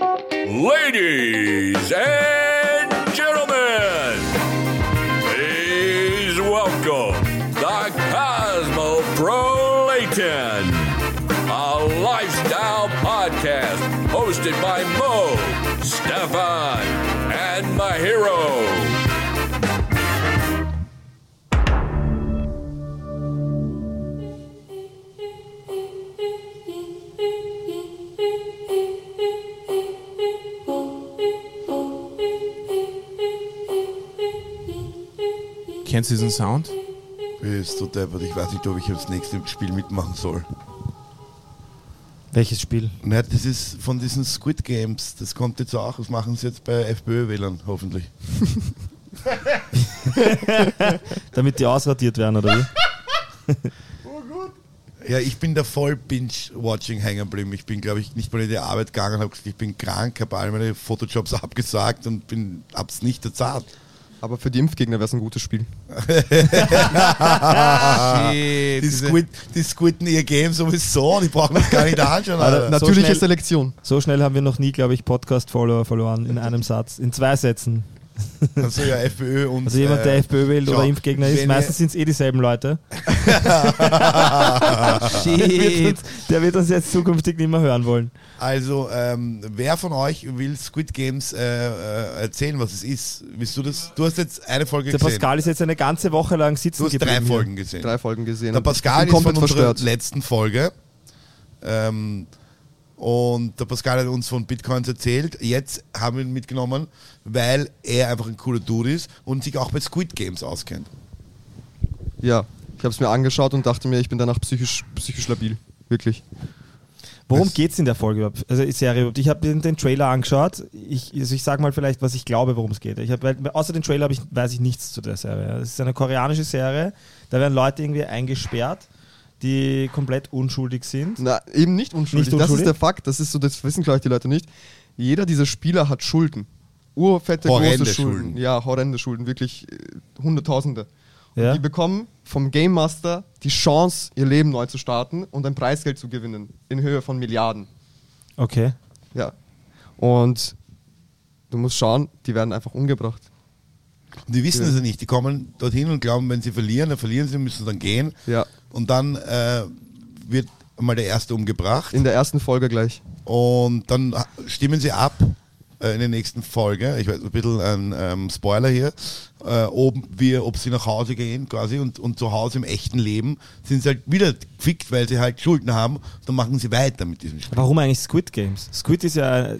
Ladies and Kennst du diesen Sound? Bist du deppert, ich weiß nicht, ob ich das nächste Spiel mitmachen soll. Welches Spiel? Na, das ist von diesen Squid Games, das kommt jetzt auch, das machen sie jetzt bei FPÖ-Wählern, hoffentlich. Damit die ausradiert werden, oder wie? Ja, ich bin da voll Binge-Watching hängen geblieben. Ich bin, glaube ich, nicht mal in die Arbeit gegangen, habe gesagt, ich bin krank, habe all meine Fotojobs abgesagt und bin, hab's nicht erzahlt. Aber für die Impfgegner wäre es ein gutes Spiel. Die, Squid, die squitten ihr Game sowieso, die brauchen das gar nicht anschauen. Alter. Natürliche schnell- Selektion. So schnell haben wir noch nie, glaube ich, Podcast-Follower verloren in einem Satz, in zwei Sätzen. Also ja, FPÖ und. Also jemand, der äh, FPÖ wählt oder Impfgegner ist, meistens sind es eh dieselben Leute. Der wird, uns, der wird uns jetzt zukünftig nicht mehr hören wollen. Also, ähm, wer von euch will Squid Games äh, äh, erzählen, was es ist? Willst du das? Du hast jetzt eine Folge Der gesehen. Pascal ist jetzt eine ganze Woche lang sitzen du hast drei. Folgen gesehen. Drei Folgen gesehen. Der Pascal ist von unserer verstört. letzten Folge. Ähm, und der Pascal hat uns von Bitcoins erzählt. Jetzt haben wir ihn mitgenommen, weil er einfach ein cooler Dude ist und sich auch bei Squid Games auskennt. Ja, ich habe es mir angeschaut und dachte mir, ich bin danach psychisch, psychisch labil. Wirklich. Worum geht es in der Folge überhaupt? Also die Serie überhaupt? Ich habe den, den Trailer angeschaut. Ich, also ich sage mal vielleicht, was ich glaube, worum es geht. Ich hab, weil, außer den Trailer ich, weiß ich nichts zu der Serie. Es ist eine koreanische Serie. Da werden Leute irgendwie eingesperrt, die komplett unschuldig sind. Na, eben nicht unschuldig. Nicht Das unschuldig? ist der Fakt. Das ist so, das wissen glaube ich die Leute nicht. Jeder dieser Spieler hat Schulden. Urfette, Horrende große Schulden. Schulden. Ja, horrende Schulden. Wirklich äh, Hunderttausende. Und Ja. die bekommen vom Game Master die Chance, ihr Leben neu zu starten und ein Preisgeld zu gewinnen. In Höhe von Milliarden. Okay. Ja. Und du musst schauen, die werden einfach umgebracht. Und die wissen es ja nicht. Die kommen dorthin und glauben, wenn sie verlieren, dann verlieren sie, müssen dann gehen. Ja. Und dann äh, wird mal der Erste umgebracht. In der ersten Folge gleich. Und dann stimmen sie ab äh, in der nächsten Folge. Ich weiß, ein bisschen ein ähm, Spoiler hier. Äh, ob, wir, ob sie nach Hause gehen quasi und, und zu Hause im echten Leben sind sie halt wieder gefickt, weil sie halt Schulden haben. Dann machen sie weiter mit diesem Spiel. Warum eigentlich Squid Games? Squid ist ja, äh,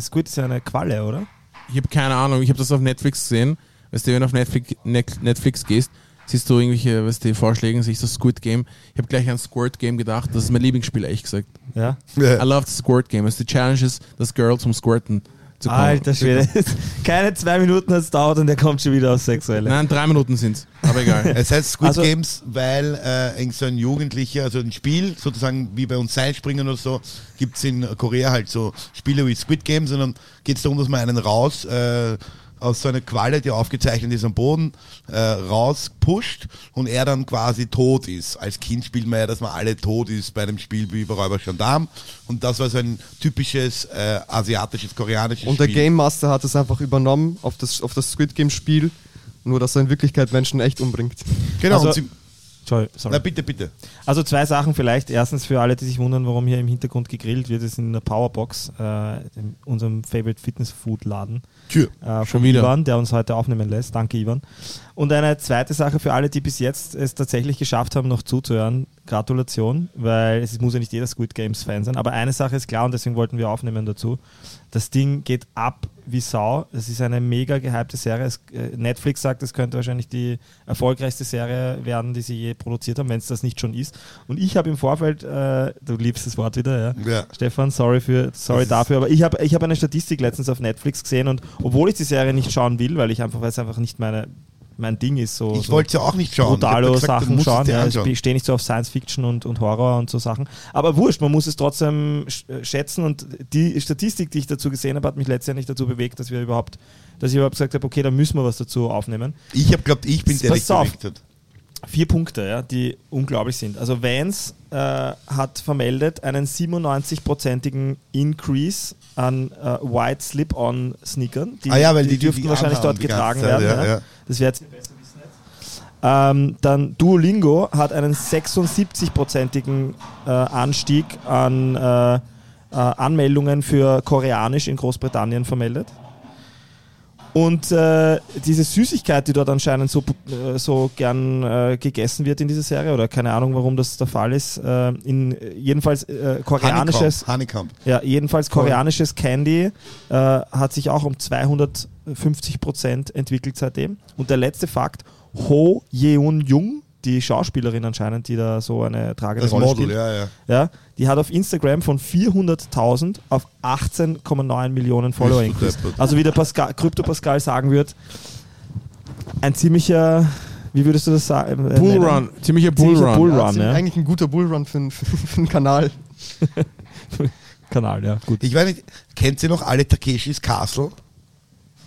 Squid ist ja eine Qualle, oder? Ich habe keine Ahnung, ich habe das auf Netflix gesehen. Weißt du, wenn du auf Netflix, Net- Netflix gehst, siehst du irgendwelche weißt du, Vorschläge, siehst du Squid Game. Ich habe gleich an Squirt Game gedacht, das ist mein Lieblingsspiel, ehrlich gesagt. Ja. I love the Squirt Game. Also die Challenge ist, das Girl zum Squirten zu kommen. Alter Schwede. Keine zwei Minuten hat es dauert und der kommt schon wieder aufs Sexuelle. Nein, drei Minuten sind's. Aber egal. Es heißt Squid Also- Games, weil äh, irgend so ein Jugendlicher, also ein Spiel, sozusagen wie bei uns Seilspringen oder so, gibt es in Korea halt so Spiele wie Squid Games, sondern geht es darum, dass man einen raus äh, aus so einer Qualle, die aufgezeichnet ist am Boden, äh, rauspusht und er dann quasi tot ist. Als Kind spielt man ja, dass man alle tot ist bei einem Spiel wie bei Räuber Gendarm und das war so ein typisches äh, asiatisches, koreanisches Und der Spiel. Game Master hat es einfach übernommen auf das, auf das Squid Game Spiel. Nur, dass er in Wirklichkeit Menschen echt umbringt. Genau, Also- und sie, Sorry, na bitte, bitte. Also zwei Sachen vielleicht. Erstens für alle, die sich wundern, warum hier im Hintergrund gegrillt wird, ist in der Powerbox, äh, in unserem Favorite Fitness Food Laden. Tür. äh, Schon von wieder. Ivan, der uns heute aufnehmen lässt. Danke, Ivan. Und eine zweite Sache für alle, die bis jetzt es tatsächlich geschafft haben, noch zuzuhören. Gratulation, weil es muss ja nicht jeder Squid Games Fan sein. Aber eine Sache ist klar und deswegen wollten wir aufnehmen dazu. Das Ding geht ab wie Sau. Es ist eine mega gehypte Serie. Es, äh, Netflix sagt, es könnte wahrscheinlich die erfolgreichste Serie werden, die sie je produziert haben, wenn es das nicht schon ist. Und ich habe im Vorfeld, äh, du liebst das Wort wieder, ja? Ja. Stefan, sorry, für, sorry Das dafür, aber ich habe ich hab eine Statistik letztens auf Netflix gesehen und obwohl ich die Serie nicht schauen will, weil ich einfach, weil es einfach nicht meine, mein Ding ist, so, Ich wollte ja auch nicht schauen. Ich hab brutalo gesagt, du Sachen musst es schauen. Ja, ich anschauen. stehe nicht so auf Science Fiction und, und Horror und so Sachen. Aber wurscht, man muss es trotzdem äh, schätzen und die Statistik, die ich dazu gesehen habe, hat mich letztendlich dazu bewegt, dass wir überhaupt, dass ich überhaupt gesagt habe, okay, da müssen wir was dazu aufnehmen. Ich habe glaubt, ich bin der, der hat. vier Punkte, ja, die unglaublich sind. Also Vans äh, hat vermeldet einen 97-prozentigen Increase an äh, White Slip-On Sneakern. Die, Ah ja, weil die- die- dürften die wahrscheinlich dort getragen Zeit, werden. Ja, ja. Das wäre jetzt. Ähm, dann Duolingo hat einen 76-prozentigen äh, Anstieg an äh, äh, Anmeldungen für Koreanisch in Großbritannien vermeldet. Und äh, diese Süßigkeit, die dort anscheinend so, äh, so gern äh, gegessen wird in dieser Serie, oder keine Ahnung, warum das der Fall ist, äh, in äh, jedenfalls koreanisches, Honeycomb. ja, jedenfalls koreanisches Candy hat sich auch um 250 Prozent entwickelt seitdem. Und der letzte Fakt: Ho Yeon Jung, die Schauspielerin anscheinend, die da so eine tragende Das Rolle Model, spielt, ja, ja. ja, die hat auf Instagram von 400.000 auf 18,9 Millionen Follower increased. Also wie der Pascal, Krypto Pascal sagen wird, ein ziemlicher, wie würdest du das sagen? äh, Bull nennen? Run, ziemlicher Bull Ziemlicher Run. Bull- Ja, ja. Eigentlich ein guter Bullrun für, einen- für, für einen Kanal. Kanal, ja, gut. Ich weiß nicht, kennt ihr noch alle Takeshis Castle?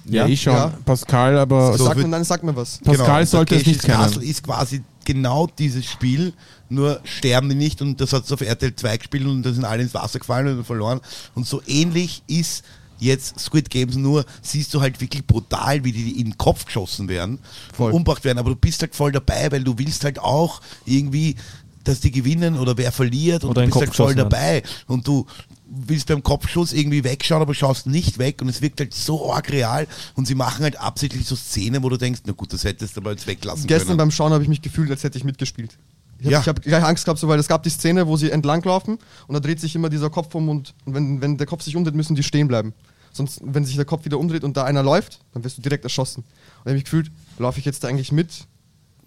Ja, Ja, ich schon. ja. Pascal, aber So sag, wird- mir, dann sag mir was. Pascal und sollte es nicht kennen. Castle ist quasi genau dieses Spiel, nur sterben die nicht und das hat es auf RTL 2 gespielt und da sind alle ins Wasser gefallen und verloren. Und so ähnlich ist jetzt Squid Games, nur siehst du halt wirklich brutal, wie die in den Kopf geschossen werden Voll. umgebracht werden. Aber du bist halt voll dabei, weil du willst halt auch irgendwie, dass die gewinnen oder wer verliert und Oder du bist halt voll dabei. Und du willst beim Kopfschuss irgendwie wegschauen, aber schaust nicht weg und es wirkt halt so arg real und sie machen halt absichtlich so Szenen, wo du denkst, na gut, das hättest du aber jetzt weglassen Gestern können. beim Schauen habe ich mich gefühlt, als hätte ich mitgespielt. Ich habe Ja. hab gleich Angst gehabt, so, weil es gab die Szene, wo sie entlanglaufen und da dreht sich immer dieser Kopf um und, und wenn, wenn der Kopf sich umdreht, müssen die stehen bleiben. Sonst, wenn sich der Kopf wieder umdreht und da einer läuft, dann wirst du direkt erschossen. Und ich habe mich gefühlt, laufe ich jetzt da eigentlich mit?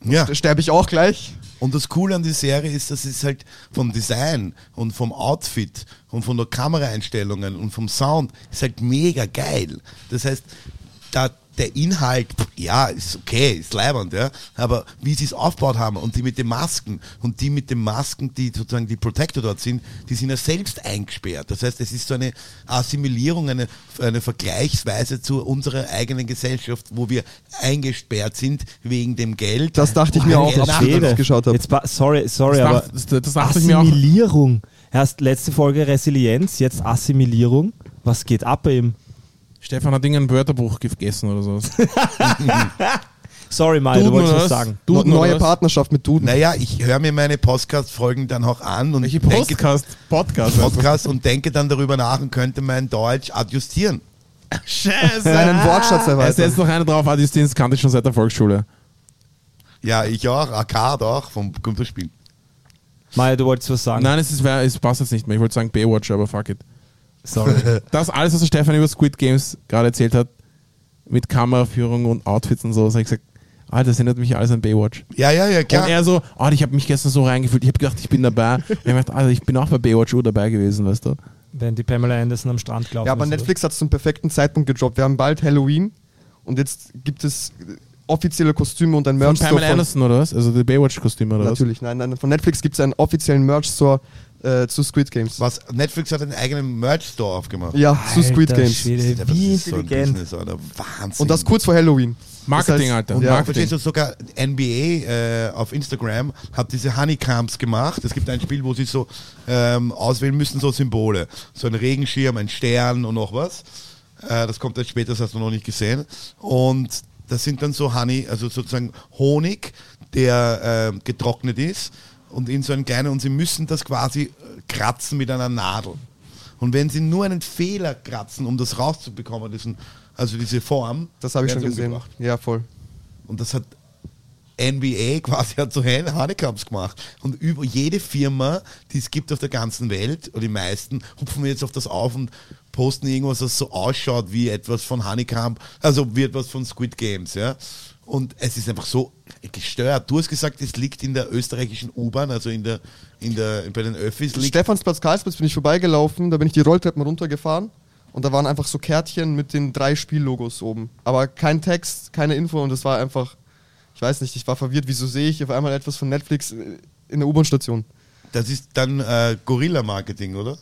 Ja. Sterbe ich auch gleich? Und das Coole an der Serie ist, dass es halt vom Design und vom Outfit und von der Kameraeinstellungen und vom Sound ist halt mega geil. Das heißt, da der Inhalt, ja, ist okay, ist leibend, ja, aber wie sie es aufgebaut haben und die mit den Masken und die mit den Masken, die sozusagen die Protector dort sind, die sind ja selbst eingesperrt. Das heißt, es ist so eine Assimilierung, eine, eine Vergleichsweise zu unserer eigenen Gesellschaft, wo wir eingesperrt sind wegen dem Geld. Das dachte ich mir auch, als ich das geschaut habe. Jetzt, sorry, sorry, Das aber dacht- das- das dachte ich mir auch. Assimilierung. Erst letzte Folge Resilienz, jetzt Assimilierung. Was geht ab bei ihm? Stefan hat irgendein Wörterbuch gegessen oder so. Sorry, Mario, du wolltest was sagen. Duden Neue? Partnerschaft mit Duden. Naja, ich höre mir meine Podcast-Folgen dann auch an und Welche denke, Podcast? Podcast. Podcast und denke dann darüber nach und könnte mein Deutsch adjustieren. Scheiße. Seinen Wortschatz Er erweitern. setzt noch eine drauf, Adjustiz kannte ich schon seit der Volksschule. Ja, ich auch, Arcade auch vom Computerspiel. Mario, du wolltest was sagen. Nein, es, ist, es passt jetzt nicht mehr. Ich wollte sagen Baywatch, aber fuck it. Sorry. Das alles, was der Stefan über Squid Games gerade erzählt hat, mit Kameraführung und Outfits und so, habe ich gesagt, Alter, das erinnert mich alles an Baywatch. Ja, ja, ja, klar. Und er so, oh, ich habe mich gestern so reingefühlt, ich habe gedacht, ich bin dabei. Und ich gedacht, Alter, ich bin auch bei Baywatch Uhr dabei gewesen, weißt du? Wenn die Pamela Anderson am Strand gelaufen Ja, aber? Netflix hat es zum perfekten Zeitpunkt gedroppt. Wir haben bald Halloween und jetzt gibt es offizielle Kostüme und ein Von Merch Pamela Anderson oder was? Also die Baywatch-Kostüme oder Natürlich, nein, nein. Von Netflix gibt es einen offiziellen Merch-Store äh, zu Squid Games. Was, Netflix hat einen eigenen Merch-Store aufgemacht. Ja, zu Squid Alter Games. Schwede, Das wie ist so ein intelligent. Business, Alter. Wahnsinn. Und das kurz vor Halloween. Marketing, Das heißt- Alter. Und Ja, Marketing. verstehst du, sogar NBA äh, auf Instagram hat diese Honeycombs gemacht. Es gibt ein Spiel, wo sie so ähm, auswählen müssen, so Symbole. So ein Regenschirm, ein Stern und noch was. Äh, das kommt erst später, das hast du noch nicht gesehen. Und das sind dann so Honey, also sozusagen Honig, der äh, getrocknet ist und in so einen kleinen, und sie müssen das quasi äh, kratzen mit einer Nadel. Und wenn sie nur einen Fehler kratzen, um das rauszubekommen, diesen, also diese Form, Das habe ich schon gesehen. umgebracht. Ja, voll. Und das hat NBA quasi hat so Honeycombs gemacht. Und über jede Firma, die es gibt auf der ganzen Welt, oder die meisten, hupfen wir jetzt auf das auf und posten irgendwas, das so ausschaut wie etwas von Honeycomb, also wie etwas von Squid Games, ja. Und es ist einfach so gestört. Du hast gesagt, es liegt in der österreichischen U-Bahn, also in der, in der, bei den Öffis liegt. Stephansplatz, Karlsplatz bin ich vorbeigelaufen, da bin ich die Rolltreppen runtergefahren und da waren einfach so Kärtchen mit den drei Spiellogos oben. Aber kein Text, keine Info und das war einfach, ich weiß nicht, ich war verwirrt, wieso sehe ich auf einmal etwas von Netflix in der U-Bahn-Station. Das ist dann äh, Gorilla-Marketing, oder?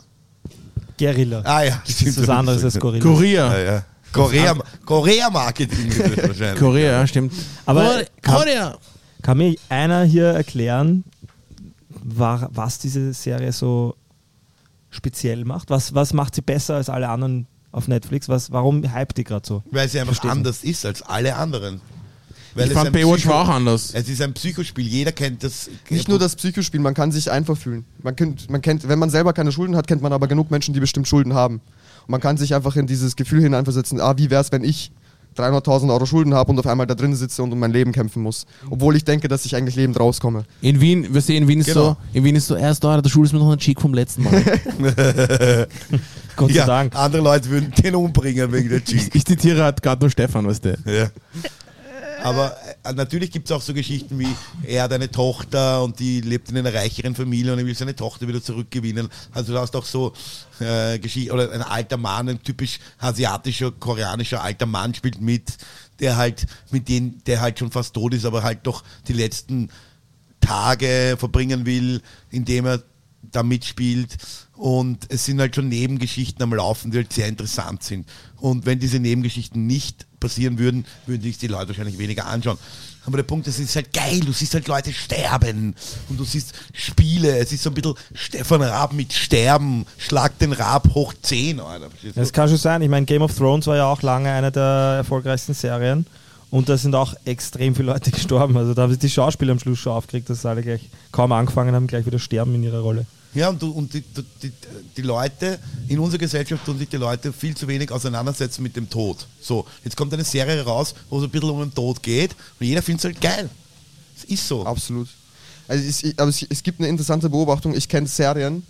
Guerilla. Ah ja, Das ist was anderes als Gorilla. Korea. Ja, ja. Korea, Korea-Marketing ist das wahrscheinlich. Korea, ja, stimmt. Aber hab- Korea. Kann mir einer hier erklären, wa- was diese Serie so speziell macht? Was, was macht sie besser als alle anderen auf Netflix? Was, warum hypt die gerade so? Weil sie einfach Versteh's anders ist als alle anderen. Weil Ich es fand Baywatch war auch anders. Es ist ein Psychospiel, jeder kennt das. Nicht nur das Psychospiel, man kann sich einfach fühlen. Man kennt, man kennt, wenn man selber keine Schulden hat, kennt man aber genug Menschen, die bestimmt Schulden haben. Und man kann sich einfach in dieses Gefühl hineinversetzen, ah, wie wäre es, wenn ich 300.000 Euro Schulden habe und auf einmal da drin sitze und um mein Leben kämpfen muss. Obwohl ich denke, dass ich eigentlich lebend rauskomme. In Wien, wir sehen, in Wien ist Genau. so, in Wien ist so, erst da, der Schule ist mir noch ein Cheek vom letzten Mal. Gott sei ja, Dank. andere Leute würden den umbringen wegen der Cheek. ich zitiere halt gerade nur Stefan, weißt du. Ja. Aber äh, natürlich gibt es auch so Geschichten wie, er hat eine Tochter und die lebt in einer reicheren Familie und er will seine Tochter wieder zurückgewinnen. Also du hast auch so äh, Geschichten, oder ein alter Mann, ein typisch asiatischer, koreanischer alter Mann spielt mit, der halt, mit dem, der halt schon fast tot ist, aber halt doch die letzten Tage verbringen will, indem er da mitspielt. Und es sind halt schon Nebengeschichten am Laufen, die halt sehr interessant sind. Und wenn diese Nebengeschichten nicht passieren würden, würden sich die Leute wahrscheinlich weniger anschauen. Aber der Punkt ist, es ist halt geil, du siehst halt Leute sterben und du siehst Spiele, es ist so ein bisschen Stefan Raab mit Sterben, schlag den Raab hoch 10, Alter. Das kann schon sein. Ich meine, Game of Thrones war ja auch lange eine der erfolgreichsten Serien. Und da sind auch extrem viele Leute gestorben. Also da haben sich die Schauspieler am Schluss schon aufgeregt, dass alle gleich kaum angefangen haben, gleich wieder sterben in ihrer Rolle. Ja, und, du, und die, die, die Leute, in unserer Gesellschaft tun sich die Leute viel zu wenig auseinandersetzen mit dem Tod. So, jetzt kommt eine Serie raus, wo es ein bisschen um den Tod geht und jeder findet es halt geil. Es ist so. Absolut. Also es, aber es, es gibt eine interessante Beobachtung. Ich kenne Serien.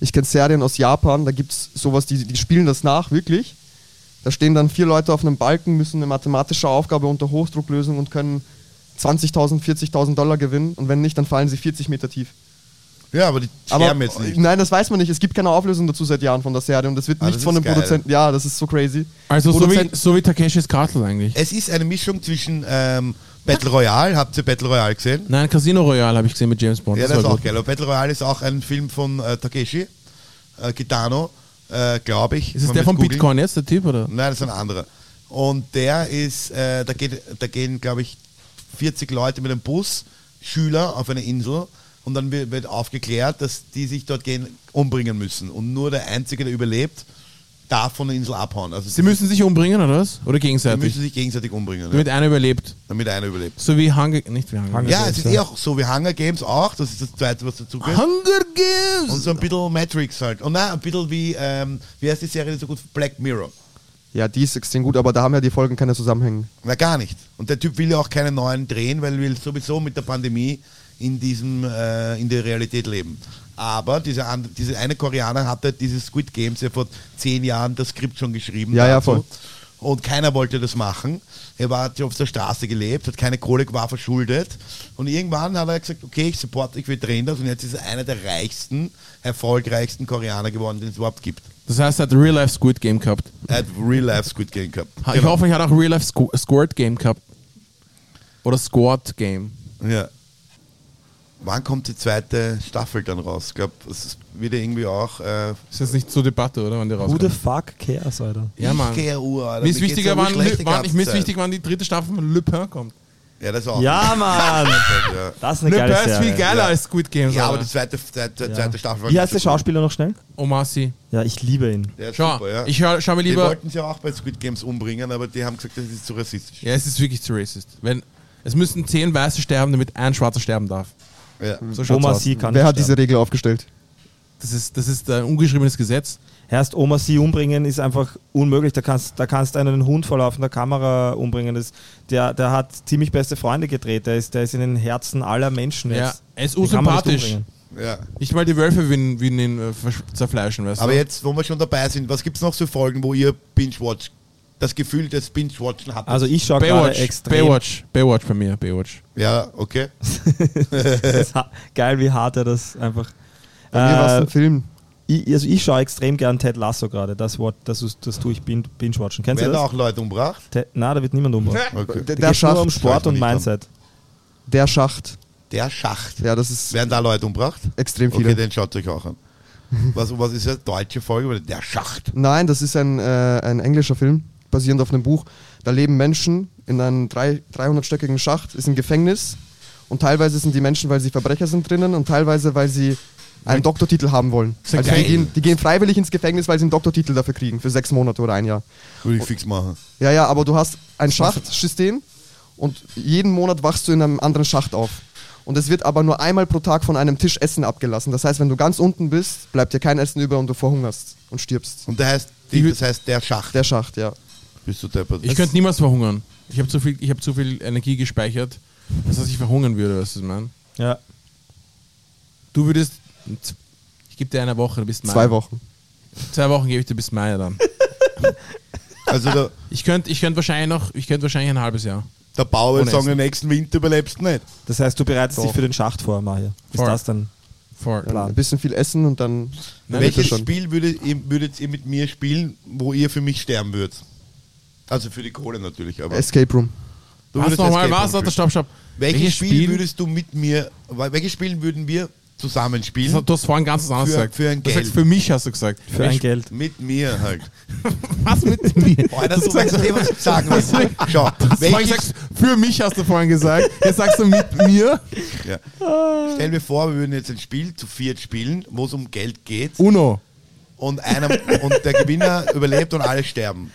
Ich kenne Serien aus Japan. Da gibt es sowas, die, die spielen das nach, wirklich. Da stehen dann vier Leute auf einem Balken, müssen eine mathematische Aufgabe unter Hochdruck lösen und können 20.000, 40.000 Dollar gewinnen. Und wenn nicht, dann fallen sie 40 Meter tief. Ja, aber die Aber sterben jetzt nicht. nein, das weiß man nicht. Es gibt keine Auflösung dazu seit Jahren von der Serie und das wird Ah, nicht das von ist dem geil. Produzenten. Ja, das ist so crazy. Also so wie, so wie Takeshis Castle eigentlich. Es ist eine Mischung zwischen ähm, Battle Royale, habt ihr Battle Royale gesehen? Nein, Casino Royale habe ich gesehen mit James Bond. Ja, das ist war auch gut. geil. Aber Battle Royale ist auch ein Film von äh, Takeshi äh, Kitano, äh, glaube ich. Ist es der von googeln. Bitcoin jetzt, der Typ, oder? Nein, das ist ein anderer. Und der ist, äh, da, geht, da gehen, glaube ich, 40 Leute mit einem Bus, Schüler auf eine Insel und dann wird, wird aufgeklärt, dass die sich dort gehen umbringen müssen. Und nur der Einzige, der überlebt, darf von der Insel abhauen. Also Sie müssen sich umbringen, oder was? Oder gegenseitig? müssen sich gegenseitig umbringen, damit ja, einer überlebt. damit einer überlebt. So wie Hunger... Nicht wie Hunger, Hunger- Ja, Games, es ist ja. eh auch so wie Hunger Games auch, das ist das zweite, was dazu gehört. Hunger Games! Und so ein bisschen Matrix halt. Und nein, ein bisschen wie, ähm, wie heißt die Serie, die so gut Black Mirror. Ja, die ist extrem gut, aber da haben ja die Folgen keine Zusammenhänge. Na gar nicht. Und der Typ will ja auch keine neuen drehen, weil er will sowieso mit der Pandemie in diesem äh, in der Realität leben. Aber dieser, and- diese eine Koreaner hatte dieses Squid Games ja vor zehn Jahren das Skript schon geschrieben. Ja, ja, dazu. voll. Und keiner wollte das machen. Er war, hat auf der Straße gelebt, hat keine Kohle, war verschuldet. Und irgendwann hat er gesagt, okay, ich supporte, ich will drehen das. Und jetzt ist er einer der reichsten, erfolgreichsten Koreaner geworden, den es überhaupt gibt. Das heißt, er hat Real Life Squid Game gehabt. Er hat Real Life Squid Game gehabt. Ha- Ich hoffe, ich hat auch Real Life Squirt Game gehabt. Oder Squad Game. Ja. Wann kommt die zweite Staffel dann raus? Ich glaube, es ist wieder irgendwie auch. Äh, Ist jetzt nicht zur Debatte, oder? Wann die Who the rauskommt? fuck cares, Alter? Ja, Mann. Ich gehe Uhr, Alter. Mir ist wichtiger, ja wann, die wann, ich mir ist wichtig, wann die dritte Staffel von Le Pen kommt. Ja, das auch. Ja, Mann! Ja, Das ist eine Le geile Pen ist viel Serie. geiler Ja. als Squid Games. ja aber die zweite, zweite, Ja. zweite Staffel war Wie heißt der. Schauspieler noch schnell? Omasi. Ja, ich liebe ihn. Der ist Schau, super, ja. ich schau, schau mir die lieber... wollten sie auch bei Squid Games umbringen, aber die haben gesagt, das ist zu rassistisch. Ja, es ist wirklich zu racist. Wenn, es müssen zehn Weiße sterben, damit ein Schwarzer sterben darf. Ja. So schaut's Oma aus. Sie kann Wer hat diese. Regel aufgestellt? Das ist, das ist ein ungeschriebenes Gesetz. Erst Oma Sie umbringen ist einfach unmöglich. Da kannst, da kannst einen Hund vor laufender Kamera umbringen. Das, der, der hat ziemlich beste Freunde gedreht. Der ist, der ist in den Herzen aller Menschen Ja, jetzt. er ist unsympathisch. umbringen. ja. Nicht mal die Wölfe würden, würden ihn äh, zerfleischen, weißt Aber du? jetzt, wo wir schon dabei sind, was gibt es noch so Folgen, wo ihr Binge-Watch, das Gefühl des Binge-Watchen habt? Also ich schaue gerade Baywatch, extrem. Baywatch, Baywatch bei mir, Baywatch. ja, okay. Das ist ha- Geil, wie hart er das einfach. Bei mir war es Äh, ein Film. ich, also ich schaue extrem gern Ted Lasso gerade. Das Wort, das, ist- das tue ich bin- binge-watchen. Kennst du Werden da das? auch Leute umgebracht? Ted, na, da wird niemand umgebracht. Okay. Der, der geht nur um Schacht. Sport und Mindset. Der Schacht. Der Schacht. Ja, das ist Werden da Leute umgebracht? extrem viele. Okay, den schaut euch auch an. Was, was ist das? Deutsche Folge? Oder Der Schacht. Nein, das ist ein, äh, ein englischer Film, basierend auf einem Buch. Da leben Menschen in einem drei- 300-stöckigen Schacht, ist ein Gefängnis Und teilweise sind die Menschen, weil sie Verbrecher sind drinnen und teilweise, weil sie einen Doktortitel haben wollen. Also die gehen, die gehen freiwillig ins Gefängnis, weil sie einen Doktortitel dafür kriegen, für sechs Monate oder ein Jahr. Würde ich fix machen. Ja, ja, aber du hast ein Schachtsystem und jeden Monat wachst du in einem anderen Schacht auf. Und es wird aber nur einmal pro Tag von einem Tisch Essen abgelassen. Das heißt, wenn du ganz unten bist, bleibt dir kein Essen über und du verhungerst und stirbst. Und der heißt, die, das heißt der Schacht. Der Schacht, ja. Bist du deppert. Ich könnte niemals verhungern. Ich habe zu, viel- ich hab zu viel Energie gespeichert, dass ich verhungern würde, weißt du, was ich meine? Ja. Du würdest. Ich gebe dir eine Woche, du bist Mai. Zwei Wochen. Zwei Wochen gebe ich dir bis Mai dann. Also der, Ich könnte ich könnt wahrscheinlich noch, ich könnte wahrscheinlich ein halbes Jahr. der Bauer würde sagen, den nächsten Winter überlebst du nicht. Das heißt, du bereitest dich Doch. für den Schacht vor, Mario. Ist Voll. das dann? Ein bisschen viel essen und dann. Nein, Welches. Spiel würdet ihr, würdet ihr mit mir spielen, wo ihr für mich sterben würdet? Also für die Kohle natürlich, aber. Escape Room. du Was nochmal? Was? Warte, stopp, stopp. Welches Spiel, würdest du mit mir, welches Spiel würden wir zusammen spielen? Du hast vorhin ganz Für- gesagt. für ein du Geld. sagst, für mich hast du gesagt. Für ein Geld. Mit mir halt. Was mit mir? Boah, das du weißt eh, was ich sagen will. Schau, welches, gesagt, für mich hast du vorhin gesagt. Jetzt sagst du mit mir. ja. Stell mir vor, wir würden jetzt ein Spiel zu viert spielen, wo es um Geld geht Uno. und, einer, und der Gewinner überlebt und alle sterben.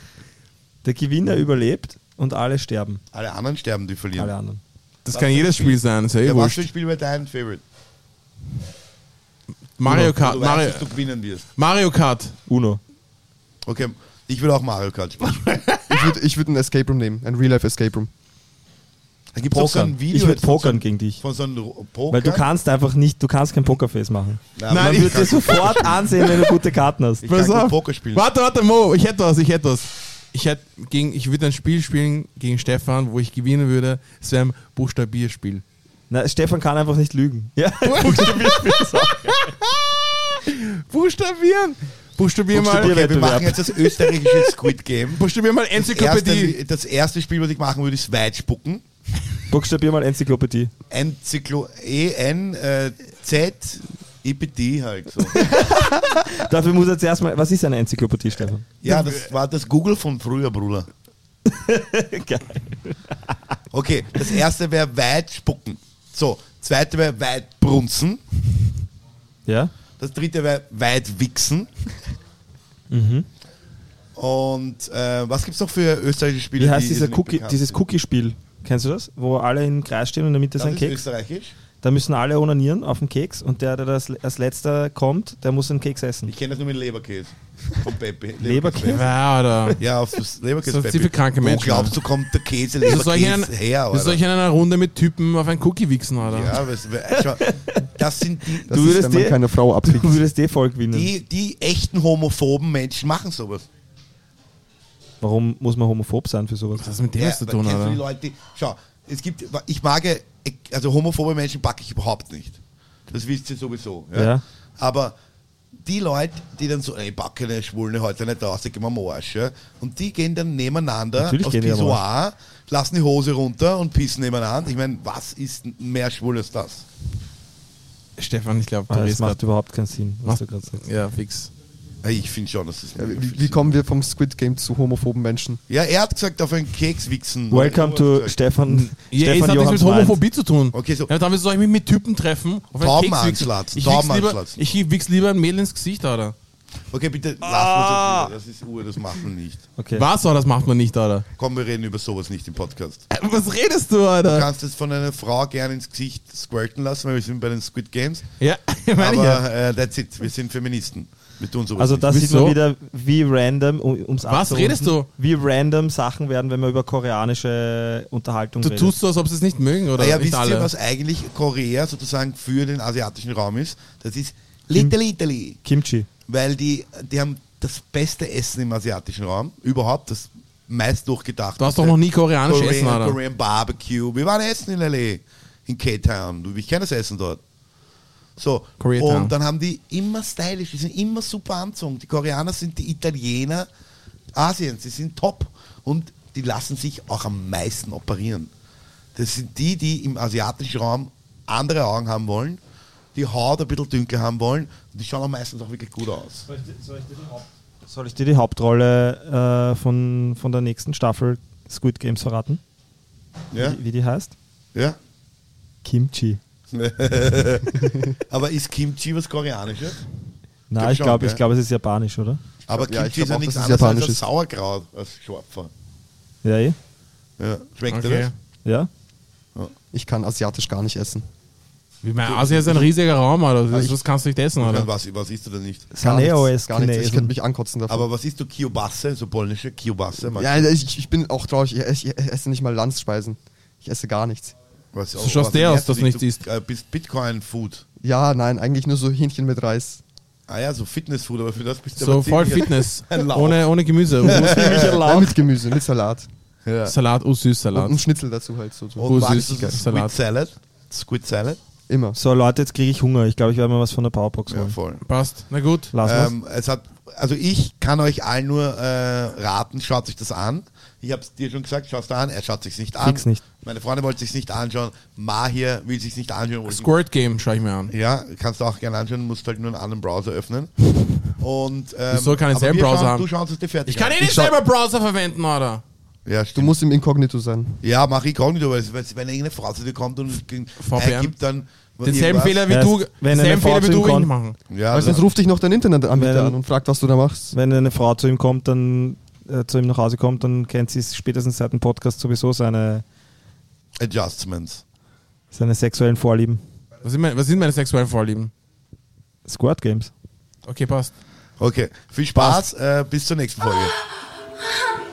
Der Gewinner überlebt und alle sterben. Alle anderen sterben, die verlieren. Alle anderen. Das kann jedes Spiel sein, ist ja eh Ja, was für ein Spiel wäre dein Favorite? Mario Wo Kart. Du Mario, weißt, dass du gewinnen wirst. Mario Kart. Uno. Okay, ich will auch Mario Kart spielen. Ich würde ich würd ein Escape Room nehmen. Ein Real-Life Escape Room. Da gibt es so ein Video Ich würde pokern so, gegen dich. von so einem Poker. Weil du kannst einfach nicht, du kannst kein Pokerface machen. Nein, Nein, man ich- wird dir sofort ansehen, wenn du gute Karten hast. Ich Pass kann. Poker spielen. Warte, warte, Mo, ich hätte was, ich hätte was. Ich hätte gegen, ich würde ein Spiel spielen gegen Stefan, wo ich gewinnen würde. Es wäre ein Buchstabierspiel. Na, Stefan kann einfach nicht lügen. Ja. Buchstabieren! Buchstabier mal, Okay, wir machen jetzt das österreichische Squid Game. buchstabier mal Das Enzyklopädie. erste, das erste Spiel, was ich machen würde, ist Weitspucken. Buchstabier mal Enzyklopädie. Enzyklo E-N-Z-I-P-D halt so. Dafür muss er zuerst mal. Was ist eine Enzyklopädie, Stefan? Ja, das war das Google von früher, Bruder. Geil. Okay, das erste wäre Weitspucken. So, zweite wäre Weitbrunzen. Ja? Das dritte wäre Weitwichsen. Und äh, was gibt es noch für österreichische Spiele? Wie heißt die dieser Cookie, dieses? Cookie-Spiel? Kennst du das? Wo alle im Kreis stehen und in der Mitte ist Das ein ist Keks. österreichisch. Da müssen alle onanieren auf den Keks und der, der das als letzter kommt, der muss einen Keks essen. Ich kenne das nur mit Leberkäse. Von Pepe. Leberkäse? Ja, oder? Ja, auf das Leberkäse. Das sind für kranke Wo Menschen, glaubst du, kommt der Käse Wieso soll ich in, Leberkäse her? wieso soll ich in einer Runde mit Typen auf einen Cookie wichsen, oder? Ja, was, schau, das sind die, Das Du ist, würdest wenn man die- keine Frau abkriegt. Du würdest eh voll gewinnen. die, die echten homophoben Menschen machen sowas. Warum muss man homophob sein für sowas? Was hat das mit dem Ja, was zu tun, du die oder? Leute, schau, es gibt, ich mag, also homophobe Menschen packe ich überhaupt nicht. Das wisst ihr sowieso. Ja? Ja. Aber die Leute, die dann so, ey, packe eine Schwulne heute nicht raus, ich geh mal am Arsch. Ja? Und die gehen dann nebeneinander Natürlich aufs gehen die am Pissoir, lassen die Hose runter und pissen nebeneinander. Ich meine, was ist mehr schwul als das? Stefan, ich glaube, Ah, du das macht überhaupt keinen Sinn, was Macht- du gerade sagst. Ja, fix. Ja, Ich finde schon, dass das Ja, wie, wie kommen wir vom Squid Game zu homophoben Menschen? Ja, er hat gesagt, auf einen Keks wichsen. Welcome to Stefan. Stefan, Ja, es Stefan hat nichts mit. Homophobie zu tun. Okay, so- Ja, damit soll ich mich mit Typen treffen. Auf einen Tauben Keks wichsen. anschlatzen, Ich Tauben lieber, ich wichs lieber ein Mädel ins Gesicht, oder? Okay, bitte lass Ah. uns das wieder. Das ist Uhr, das machen wir nicht. Okay. Was, oder? Das macht man nicht, oder? Komm, wir reden über sowas nicht im Podcast. Äh, Was redest du, Du Alter? kannst es von einer Frau gerne ins Gesicht squirten lassen, weil wir sind bei den Squid Games. Ja, meine ich ja. Aber äh, that's it. Wir sind Feministen. Wir tun sowas Also nicht. da sieht man wieder, wie random, um, ums Was redest du? Wie random Sachen werden, wenn man über koreanische Unterhaltung Du redet. tust so, als ob sie es nicht mögen, oder? Naja, nicht wisst alle. ihr, was eigentlich Korea sozusagen für den asiatischen Raum ist? Das ist Little Italy. Kimchi. Weil die, die haben das beste Essen im asiatischen Raum. Überhaupt das meist durchgedacht. Du hast doch noch nie koreanisch Korean, essen, oder? Korean Barbecue. Wir waren essen in L.A. In K-Town. Du, Ich kenne das Essen dort. So, Koreatown. und dann haben die immer stylisch, die sind immer super anzogen. Die Koreaner sind die Italiener Asiens, die sind top und die lassen sich auch am meisten operieren. Das sind die, die im asiatischen Raum andere Augen haben wollen, die Haut ein bisschen dunkler haben wollen und die schauen auch meistens auch wirklich gut aus. Soll ich dir die Hauptrolle äh, von, von der nächsten Staffel Squid Games verraten? Ja? Wie, wie die heißt? Ja? Kimchi. Aber ist Kimchi was Koreanisches? Nein, ich glaube, ich glaube, es ist japanisch, oder? Aber Ja, ich Kimchi ist ja nichts anderes als ein ist. Sauerkraut, als Schwapfer. Ja, eh? Ja. Schmeckt Okay. dir Ja? Ich kann asiatisch gar nicht essen. Wie mein Asien ist ein riesiger Raum, oder? Das, ich- das kannst du nicht essen, das? oder? Was, was isst du denn nicht? Gar Saneo nichts, ist gar nichts. Ich könnte mich ankotzen davon. Aber was isst du? Kiełbasę, so polnische magst ja, ich, ich bin auch traurig. Ich, esse- ich esse nicht mal Landspeisen. Ich esse gar nichts. Was, So schaust du ernährst aus, dass du dich? nichts isst. äh, bist Bitcoin-Food. Ja, nein, eigentlich nur so Hähnchen mit Reis. Ah ja, so Fitness-Food, aber für das bist du So aber voll Fitness. Ohne, ohne Gemüse. Nein, mit Gemüse, mit Salat. Ja. Salat, oh süß Und Salat. ein Schnitzel dazu halt so. Und Oh, magst süß, du Salat. Squid Salad? Squid Salad? Immer. So, Leute, jetzt kriege ich Hunger. Ich glaube, ich werde mir was von der Powerbox Ja, holen. voll. Passt. Na gut. Lass. Ähm, es hat, also ich kann euch allen nur äh, raten, schaut euch das an. Ich habe es dir schon gesagt, schaut es an. Er schaut sich nicht an. Fix nicht. Meine Freundin wollte sich nicht anschauen. Ma hier will sich nicht anschauen. Squirt Game schaue ich mir an. Ja, kannst du auch gerne anschauen, musst halt nur einen anderen Browser öffnen. Und, ähm, Wieso kann ich wir Browser schauen, haben? Du schaust es dir fertig Ich kann eh nicht selber Browser verwenden, oder? Ja, Du musst im Inkognito sein. ja, mach ich Kognito, weil weil wenn irgendeine Frau zu dir kommt und VPN? gibt dann Denselben Fehler wie du, wenn eine denselben Frau Fehler wie zu ihm du kommt. ich machen. Ja, Weil sonst ruft dich noch dein Internetanbieter Wenn- an und fragt, was du da machst. Wenn eine Frau zu ihm kommt, dann äh, zu ihm nach Hause kommt, dann kennt sie spätestens seit dem Podcast sowieso seine, Adjustments. seine sexuellen Vorlieben. Was sind, meine, was sind meine sexuellen Vorlieben? Squirt Games. Okay, passt. Okay, viel Spaß, äh, bis zur nächsten Folge.